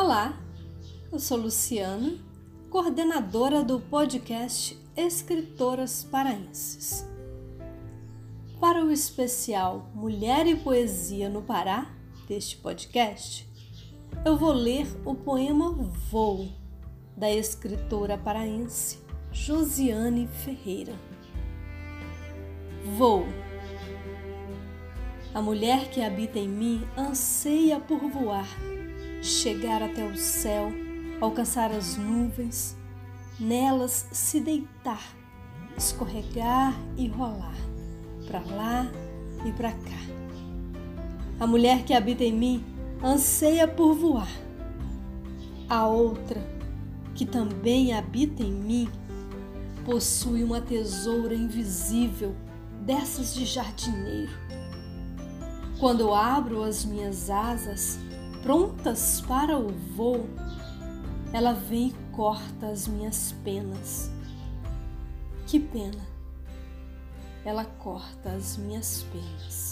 Olá, eu sou Luciana, coordenadora do podcast Escritoras Paraenses. Para o especial Mulher e Poesia no Pará, deste podcast, eu vou ler o poema Voo, da escritora paraense Josiane Ferreira. Voo. A mulher que habita em mim anseia por voar chegar até o céu, alcançar as nuvens, nelas se deitar, escorregar e rolar, para lá e para cá. A mulher que habita em mim anseia por voar. A outra, que também habita em mim, possui uma tesoura invisível dessas de jardineiro. Quando abro as minhas asas, prontas para o voo, ela vem e corta as minhas penas. Que pena! Ela corta as minhas penas.